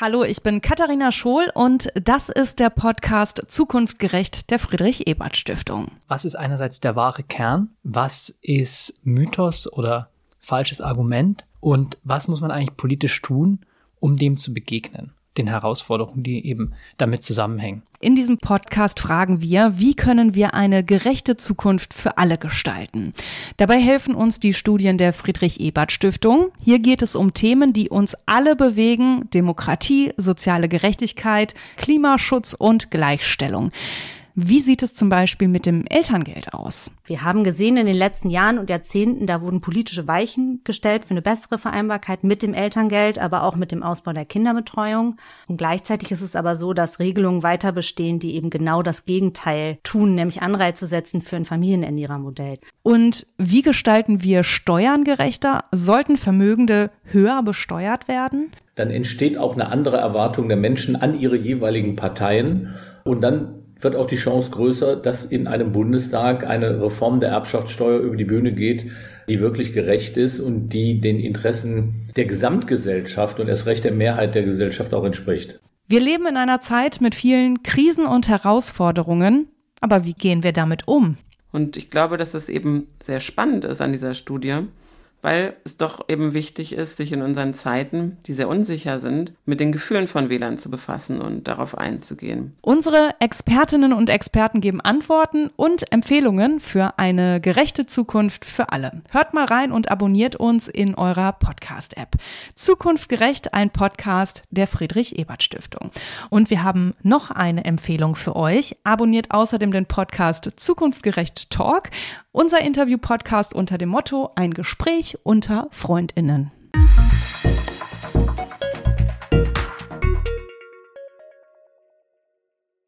Hallo, ich bin Katharina Schohl und das ist der Podcast Zukunftgerecht der Friedrich Ebert Stiftung. Was ist einerseits der wahre Kern? Was ist Mythos oder falsches Argument? Und was muss man eigentlich politisch tun, um dem zu begegnen? Den Herausforderungen, die eben damit zusammenhängen. In diesem Podcast fragen wir, wie können wir eine gerechte Zukunft für alle gestalten? Dabei helfen uns die Studien der Friedrich Ebert Stiftung. Hier geht es um Themen, die uns alle bewegen, Demokratie, soziale Gerechtigkeit, Klimaschutz und Gleichstellung. Wie sieht es zum Beispiel mit dem Elterngeld aus? Wir haben gesehen in den letzten Jahren und Jahrzehnten, da wurden politische Weichen gestellt für eine bessere Vereinbarkeit mit dem Elterngeld, aber auch mit dem Ausbau der Kinderbetreuung. Und gleichzeitig ist es aber so, dass Regelungen weiter bestehen, die eben genau das Gegenteil tun, nämlich Anreize setzen für ein Familienernährermodell. Und wie gestalten wir Steuern gerechter? Sollten Vermögende höher besteuert werden? Dann entsteht auch eine andere Erwartung der Menschen an ihre jeweiligen Parteien. Und dann wird auch die Chance größer, dass in einem Bundestag eine Reform der Erbschaftssteuer über die Bühne geht, die wirklich gerecht ist und die den Interessen der Gesamtgesellschaft und erst recht der Mehrheit der Gesellschaft auch entspricht. Wir leben in einer Zeit mit vielen Krisen und Herausforderungen, aber wie gehen wir damit um? Und ich glaube, dass es eben sehr spannend ist an dieser Studie, weil es doch eben wichtig ist, sich in unseren Zeiten, die sehr unsicher sind, mit den Gefühlen von Wählern zu befassen und darauf einzugehen. Unsere Expertinnen und Experten geben Antworten und Empfehlungen für eine gerechte Zukunft für alle. Hört mal rein und abonniert uns in eurer Podcast-App. Zukunft gerecht, ein Podcast der Friedrich Ebert Stiftung. Und wir haben noch eine Empfehlung für euch. Abonniert außerdem den Podcast Zukunftgerecht Talk unser Interview-Podcast unter dem Motto Ein Gespräch unter Freundinnen.